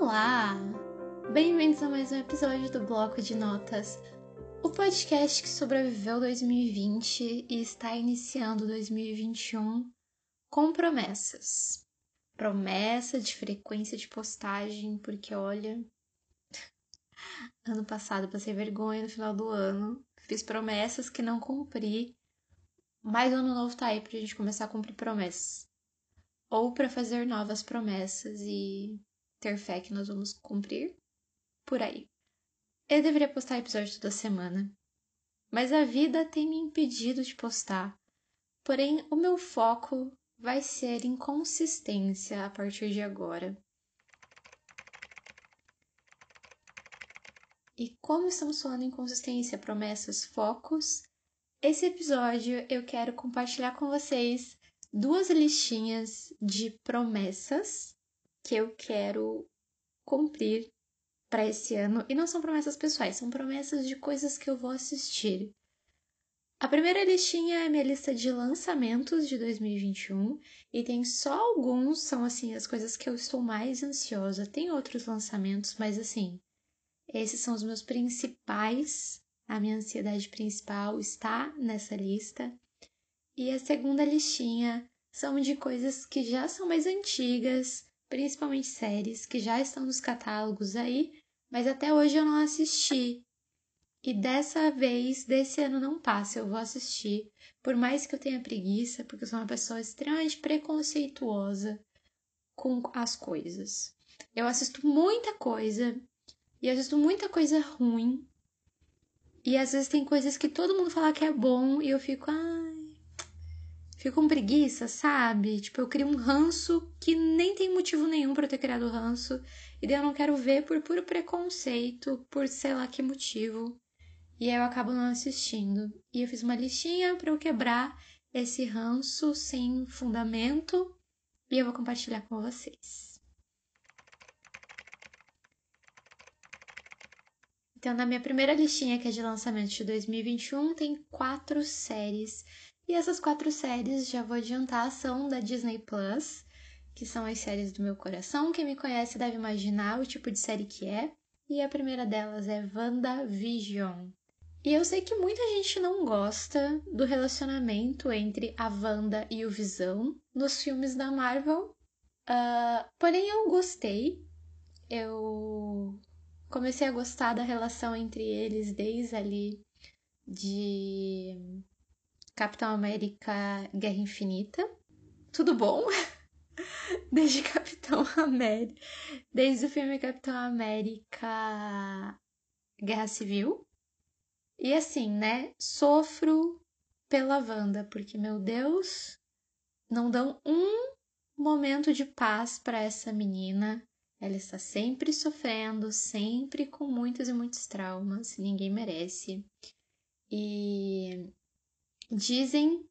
Olá! Bem-vindos a mais um episódio do Bloco de Notas, o podcast que sobreviveu 2020 e está iniciando 2021 com promessas. Promessa de frequência de postagem, porque olha, ano passado passei vergonha no final do ano, fiz promessas que não cumpri, mas ano novo tá aí pra gente começar a cumprir promessas. Ou para fazer novas promessas e ter fé que nós vamos cumprir por aí. Eu deveria postar episódio toda semana, mas a vida tem me impedido de postar. Porém, o meu foco vai ser em consistência a partir de agora. E como estamos falando em consistência, promessas, focos, esse episódio eu quero compartilhar com vocês duas listinhas de promessas que eu quero cumprir para esse ano. E não são promessas pessoais, são promessas de coisas que eu vou assistir. A primeira listinha é minha lista de lançamentos de 2021 e tem só alguns, são assim as coisas que eu estou mais ansiosa. Tem outros lançamentos, mas assim, esses são os meus principais. A minha ansiedade principal está nessa lista. E a segunda listinha são de coisas que já são mais antigas, principalmente séries que já estão nos catálogos aí, mas até hoje eu não assisti. E dessa vez, desse ano não passa, eu vou assistir. Por mais que eu tenha preguiça, porque eu sou uma pessoa extremamente preconceituosa com as coisas. Eu assisto muita coisa e assisto muita coisa ruim. E às vezes tem coisas que todo mundo fala que é bom e eu fico, ai, fico com preguiça, sabe? Tipo, eu crio um ranço que nem tem motivo nenhum para eu ter criado ranço. E daí eu não quero ver por puro preconceito, por sei lá que motivo. E aí eu acabo não assistindo. E eu fiz uma listinha para eu quebrar esse ranço sem fundamento. E eu vou compartilhar com vocês. Então, na minha primeira listinha, que é de lançamento de 2021, tem quatro séries e essas quatro séries, já vou adiantar, são da Disney Plus, que são as séries do meu coração. Quem me conhece deve imaginar o tipo de série que é. E a primeira delas é WandaVision. E eu sei que muita gente não gosta do relacionamento entre a Wanda e o Visão nos filmes da Marvel. Uh, porém, eu gostei. Eu comecei a gostar da relação entre eles desde ali de Capitão América Guerra Infinita. Tudo bom? Desde Capitão América. Desde o filme Capitão América Guerra Civil. E assim, né? Sofro pela Wanda, porque, meu Deus, não dão um momento de paz para essa menina. Ela está sempre sofrendo, sempre com muitos e muitos traumas. Ninguém merece. E Dizem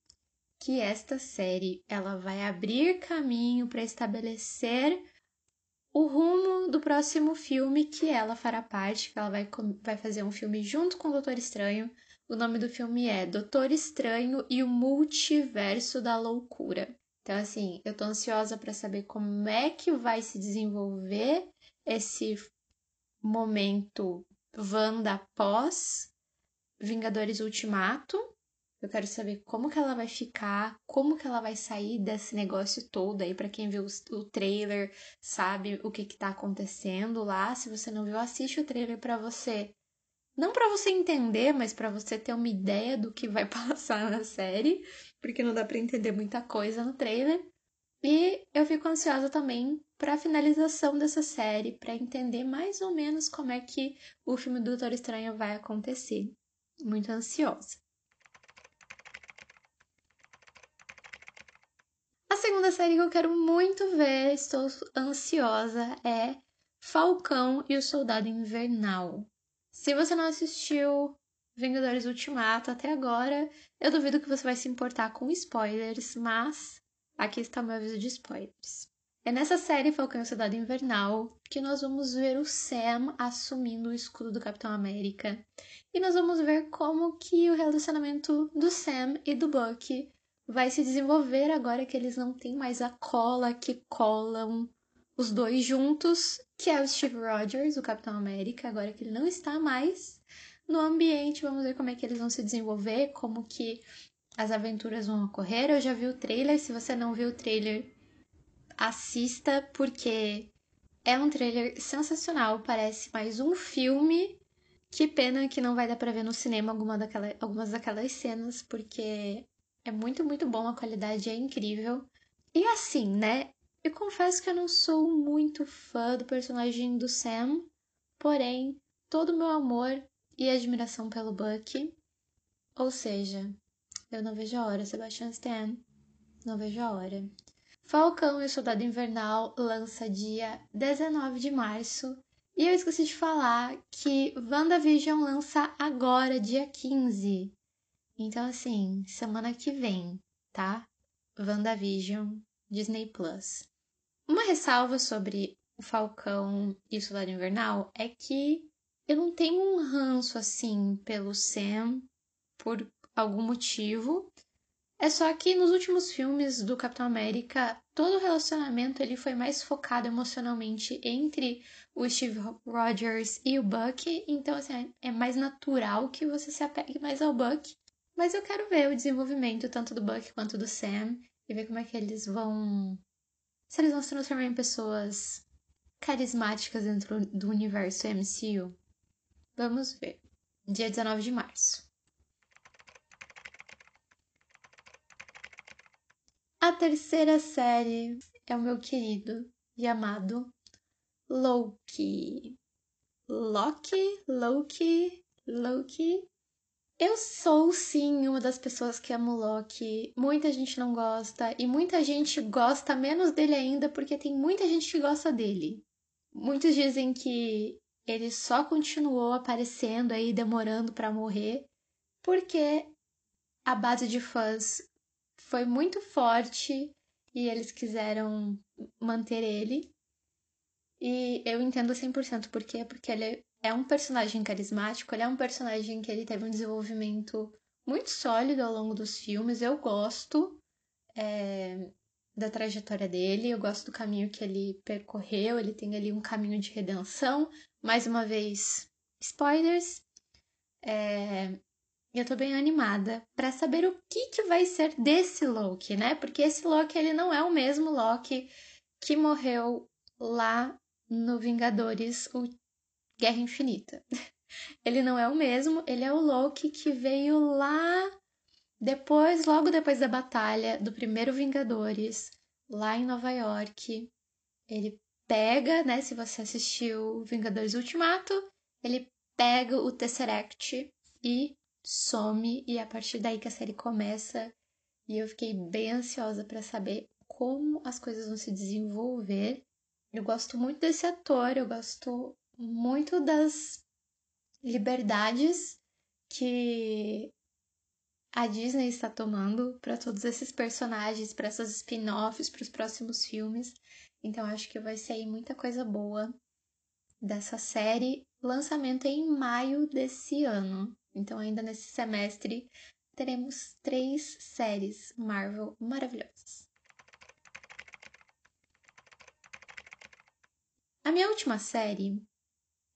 que esta série ela vai abrir caminho para estabelecer o rumo do próximo filme que ela fará parte, que ela vai, vai fazer um filme junto com o Doutor Estranho. O nome do filme é Doutor Estranho e o Multiverso da Loucura. Então, assim, eu tô ansiosa para saber como é que vai se desenvolver esse momento Wanda pós Vingadores Ultimato eu quero saber como que ela vai ficar, como que ela vai sair desse negócio todo aí. Para quem viu o trailer, sabe o que que tá acontecendo lá. Se você não viu, assiste o trailer para você. Não para você entender, mas para você ter uma ideia do que vai passar na série, porque não dá para entender muita coisa no trailer. E eu fico ansiosa também para a finalização dessa série, para entender mais ou menos como é que o filme do Doutor Estranho vai acontecer. Muito ansiosa. Segunda série que eu quero muito ver, estou ansiosa, é Falcão e o Soldado Invernal. Se você não assistiu Vingadores Ultimato até agora, eu duvido que você vai se importar com spoilers, mas aqui está o meu aviso de spoilers. É nessa série Falcão e o Soldado Invernal que nós vamos ver o Sam assumindo o escudo do Capitão América. E nós vamos ver como que o relacionamento do Sam e do Bucky vai se desenvolver agora que eles não têm mais a cola que colam os dois juntos, que é o Steve Rogers, o Capitão América, agora que ele não está mais no ambiente. Vamos ver como é que eles vão se desenvolver, como que as aventuras vão ocorrer. Eu já vi o trailer, se você não viu o trailer, assista, porque é um trailer sensacional, parece mais um filme. Que pena que não vai dar pra ver no cinema alguma daquela, algumas daquelas cenas, porque é muito, muito bom, a qualidade é incrível. E assim, né? Eu confesso que eu não sou muito fã do personagem do Sam, porém, todo o meu amor e admiração pelo Bucky. Ou seja, eu não vejo a hora, Sebastian Stan. Não vejo a hora. Falcão e o Soldado Invernal lança dia 19 de março. E eu esqueci de falar que WandaVision lança agora, dia 15. Então, assim, semana que vem, tá? WandaVision, Disney Plus. Uma ressalva sobre o Falcão e o Soldado Invernal é que eu não tenho um ranço assim pelo Sam por algum motivo. É só que nos últimos filmes do Capitão América, todo o relacionamento ele foi mais focado emocionalmente entre o Steve Rogers e o Buck, então assim, é mais natural que você se apegue mais ao Buck. Mas eu quero ver o desenvolvimento tanto do Buck quanto do Sam e ver como é que eles vão se eles vão se transformar em pessoas carismáticas dentro do universo MCU. Vamos ver. Dia 19 de março. A terceira série é o meu querido e amado Loki. Loki, Loki, Loki. Eu sou sim uma das pessoas que ama o Loki. Muita gente não gosta e muita gente gosta menos dele ainda porque tem muita gente que gosta dele. Muitos dizem que ele só continuou aparecendo aí demorando para morrer porque a base de fãs foi muito forte e eles quiseram manter ele. E eu entendo 100% por quê? Porque ele é um personagem carismático, ele é um personagem que ele teve um desenvolvimento muito sólido ao longo dos filmes. Eu gosto é, da trajetória dele, eu gosto do caminho que ele percorreu. Ele tem ali um caminho de redenção. Mais uma vez, spoilers. É, eu tô bem animada para saber o que, que vai ser desse Loki, né? Porque esse Loki ele não é o mesmo Loki que morreu lá no Vingadores Guerra Infinita. Ele não é o mesmo, ele é o Loki que veio lá depois, logo depois da batalha do primeiro Vingadores, lá em Nova York. Ele pega, né, se você assistiu Vingadores Ultimato, ele pega o Tesseract e some e é a partir daí que a série começa. E eu fiquei bem ansiosa para saber como as coisas vão se desenvolver. Eu gosto muito desse ator, eu gosto muito das liberdades que a Disney está tomando para todos esses personagens, para essas spin-offs, para os próximos filmes. Então acho que vai sair muita coisa boa dessa série. Lançamento é em maio desse ano. Então ainda nesse semestre teremos três séries Marvel maravilhosas. A minha última série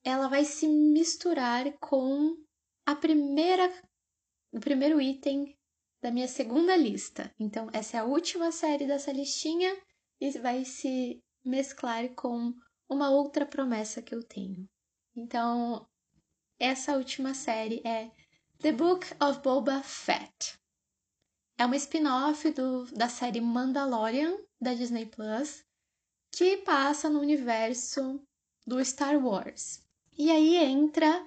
ela vai se misturar com a primeira o primeiro item da minha segunda lista. Então, essa é a última série dessa listinha e vai se mesclar com uma outra promessa que eu tenho. Então, essa última série é The Book of Boba Fett. É uma spin-off da série Mandalorian da Disney Plus, que passa no universo do Star Wars. E aí entra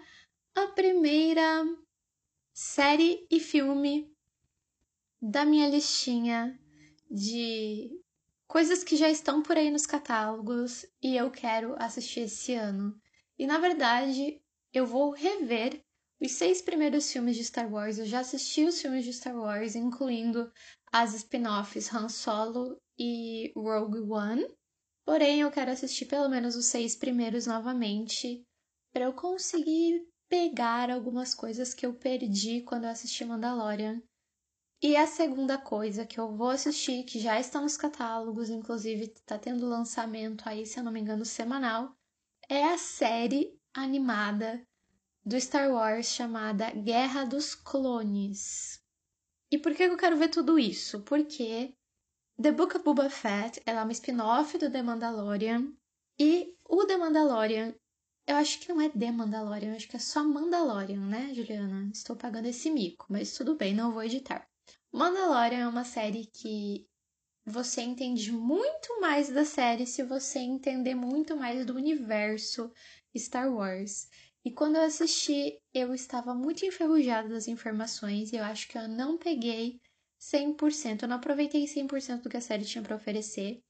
a primeira série e filme da minha listinha de coisas que já estão por aí nos catálogos e eu quero assistir esse ano. E na verdade, eu vou rever os seis primeiros filmes de Star Wars. Eu já assisti os filmes de Star Wars, incluindo as spin-offs Han Solo e Rogue One. Porém, eu quero assistir pelo menos os seis primeiros novamente para eu conseguir pegar algumas coisas que eu perdi quando eu assisti Mandalorian E a segunda coisa que eu vou assistir, que já está nos catálogos, inclusive está tendo lançamento aí, se eu não me engano, semanal, é a série animada do Star Wars chamada Guerra dos Clones. E por que eu quero ver tudo isso? Porque The Book of Boba Fett é uma spin-off do The Mandalorian e o The Mandalorian eu acho que não é The Mandalorian, eu acho que é só Mandalorian, né, Juliana? Estou pagando esse mico, mas tudo bem, não vou editar. Mandalorian é uma série que você entende muito mais da série se você entender muito mais do universo Star Wars. E quando eu assisti, eu estava muito enferrujada das informações e eu acho que eu não peguei 100%, eu não aproveitei 100% do que a série tinha para oferecer.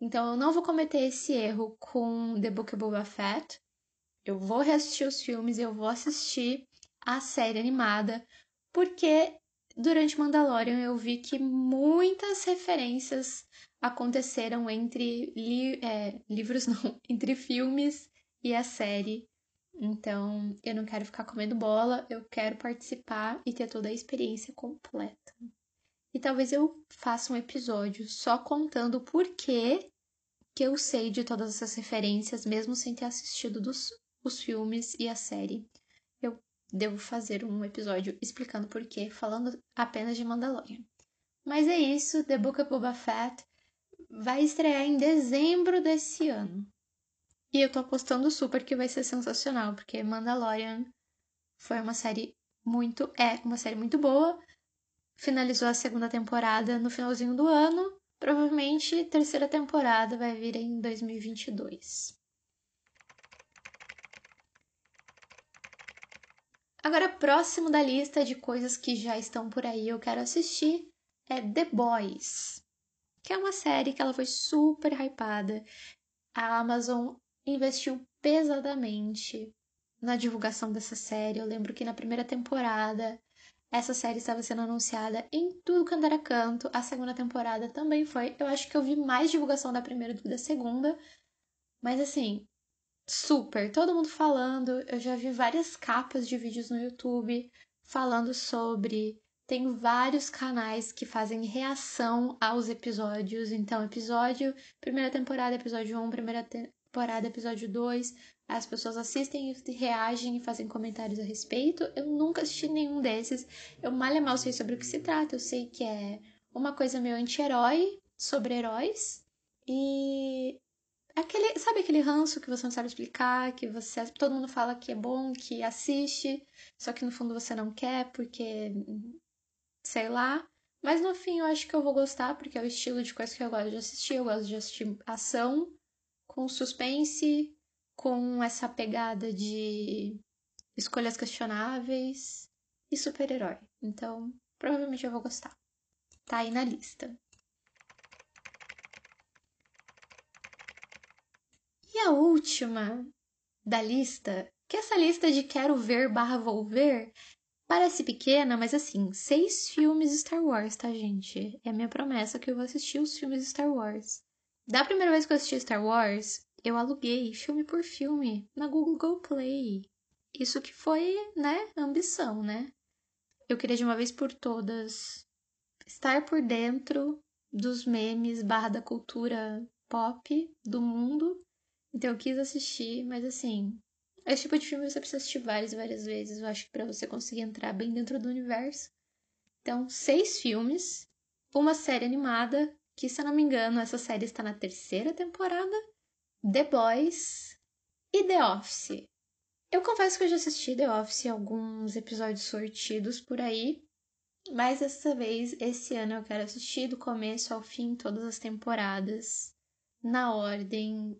Então eu não vou cometer esse erro com The Book of Boba Fett, eu vou reassistir os filmes, eu vou assistir a série animada, porque durante Mandalorian eu vi que muitas referências aconteceram entre li é, livros, não, entre filmes e a série. Então eu não quero ficar comendo bola, eu quero participar e ter toda a experiência completa. E talvez eu faça um episódio só contando o porquê que eu sei de todas essas referências, mesmo sem ter assistido dos, os filmes e a série. Eu devo fazer um episódio explicando porquê, falando apenas de Mandalorian. Mas é isso, The Book of Boba Fett vai estrear em dezembro desse ano. E eu tô apostando super que vai ser sensacional, porque Mandalorian foi uma série muito. É uma série muito boa. Finalizou a segunda temporada no finalzinho do ano. Provavelmente terceira temporada vai vir em 2022. Agora, próximo da lista de coisas que já estão por aí eu quero assistir é The Boys, que é uma série que ela foi super hypada. A Amazon investiu pesadamente na divulgação dessa série. Eu lembro que na primeira temporada essa série estava sendo anunciada em tudo quanto era canto. A segunda temporada também foi. Eu acho que eu vi mais divulgação da primeira do que da segunda. Mas assim, super, todo mundo falando. Eu já vi várias capas de vídeos no YouTube falando sobre. Tem vários canais que fazem reação aos episódios. Então, episódio, primeira temporada, episódio 1, primeira temporada, episódio 2. As pessoas assistem e reagem e fazem comentários a respeito. Eu nunca assisti nenhum desses. Eu mal e mal sei sobre o que se trata. Eu sei que é uma coisa meio anti-herói, sobre heróis. E aquele, sabe aquele ranço que você não sabe explicar, que você todo mundo fala que é bom, que assiste, só que no fundo você não quer porque sei lá. Mas no fim eu acho que eu vou gostar, porque é o estilo de coisa que eu gosto de assistir. Eu gosto de assistir ação com suspense, com essa pegada de escolhas questionáveis e super-herói. Então, provavelmente eu vou gostar. Tá aí na lista. A última da lista, que essa lista de quero ver barra vou ver, parece pequena, mas assim, seis filmes Star Wars, tá, gente? É a minha promessa que eu vou assistir os filmes Star Wars. Da primeira vez que eu assisti Star Wars, eu aluguei filme por filme na Google Play. Isso que foi, né, ambição, né? Eu queria de uma vez por todas estar por dentro dos memes barra da cultura pop do mundo então eu quis assistir, mas assim, esse tipo de filme você precisa assistir várias e várias vezes, eu acho para você conseguir entrar bem dentro do universo. Então, seis filmes, uma série animada, que se eu não me engano, essa série está na terceira temporada, The Boys e The Office. Eu confesso que eu já assisti The Office alguns episódios sortidos por aí, mas dessa vez, esse ano, eu quero assistir do começo ao fim todas as temporadas, na ordem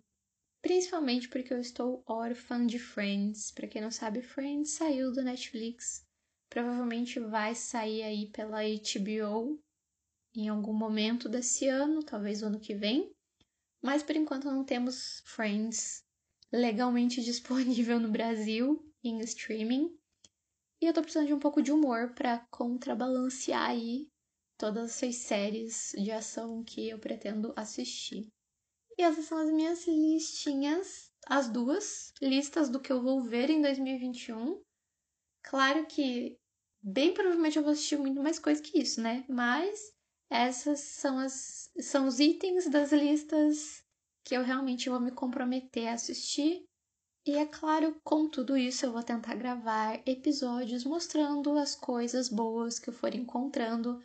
Principalmente porque eu estou órfã de Friends. Para quem não sabe, Friends saiu do Netflix. Provavelmente vai sair aí pela HBO em algum momento desse ano, talvez o ano que vem. Mas por enquanto não temos Friends legalmente disponível no Brasil em streaming. E eu tô precisando de um pouco de humor para contrabalancear aí todas essas séries de ação que eu pretendo assistir. E essas são as minhas listinhas, as duas listas do que eu vou ver em 2021. Claro que bem provavelmente eu vou assistir muito mais coisa que isso, né? Mas essas são as são os itens das listas que eu realmente vou me comprometer a assistir. E é claro, com tudo isso eu vou tentar gravar episódios mostrando as coisas boas que eu for encontrando.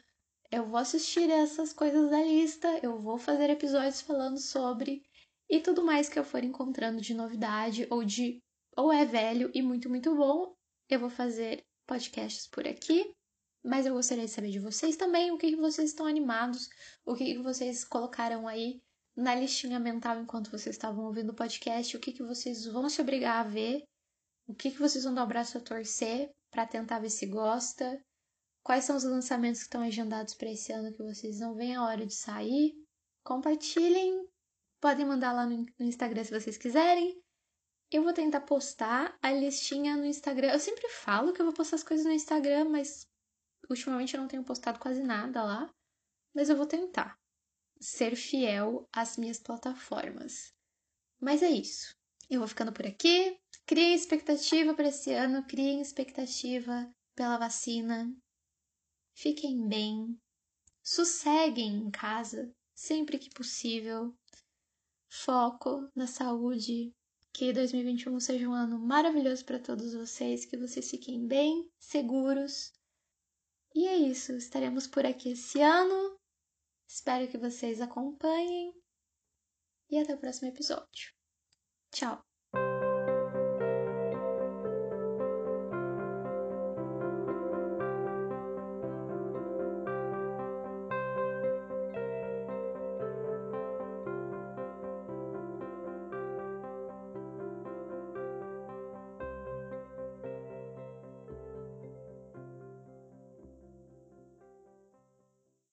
Eu vou assistir essas coisas da lista, eu vou fazer episódios falando sobre e tudo mais que eu for encontrando de novidade ou de ou é velho e muito muito bom, eu vou fazer podcasts por aqui. Mas eu gostaria de saber de vocês também o que, que vocês estão animados, o que, que vocês colocaram aí na listinha mental enquanto vocês estavam ouvindo o podcast, o que, que vocês vão se obrigar a ver, o que, que vocês vão dar o braço a torcer para tentar ver se gosta, quais são os lançamentos que estão agendados para esse ano que vocês não veem a hora de sair. Compartilhem, podem mandar lá no Instagram se vocês quiserem. Eu vou tentar postar a listinha no Instagram. Eu sempre falo que eu vou postar as coisas no Instagram, mas ultimamente eu não tenho postado quase nada lá, mas eu vou tentar ser fiel às minhas plataformas. Mas é isso. Eu vou ficando por aqui. Criem expectativa para esse ano, criem expectativa pela vacina. Fiquem bem. Sosseguem em casa sempre que possível. Foco na saúde. Que 2021 seja um ano maravilhoso para todos vocês, que vocês fiquem bem, seguros e é isso, estaremos por aqui esse ano. Espero que vocês acompanhem. E até o próximo episódio. Tchau!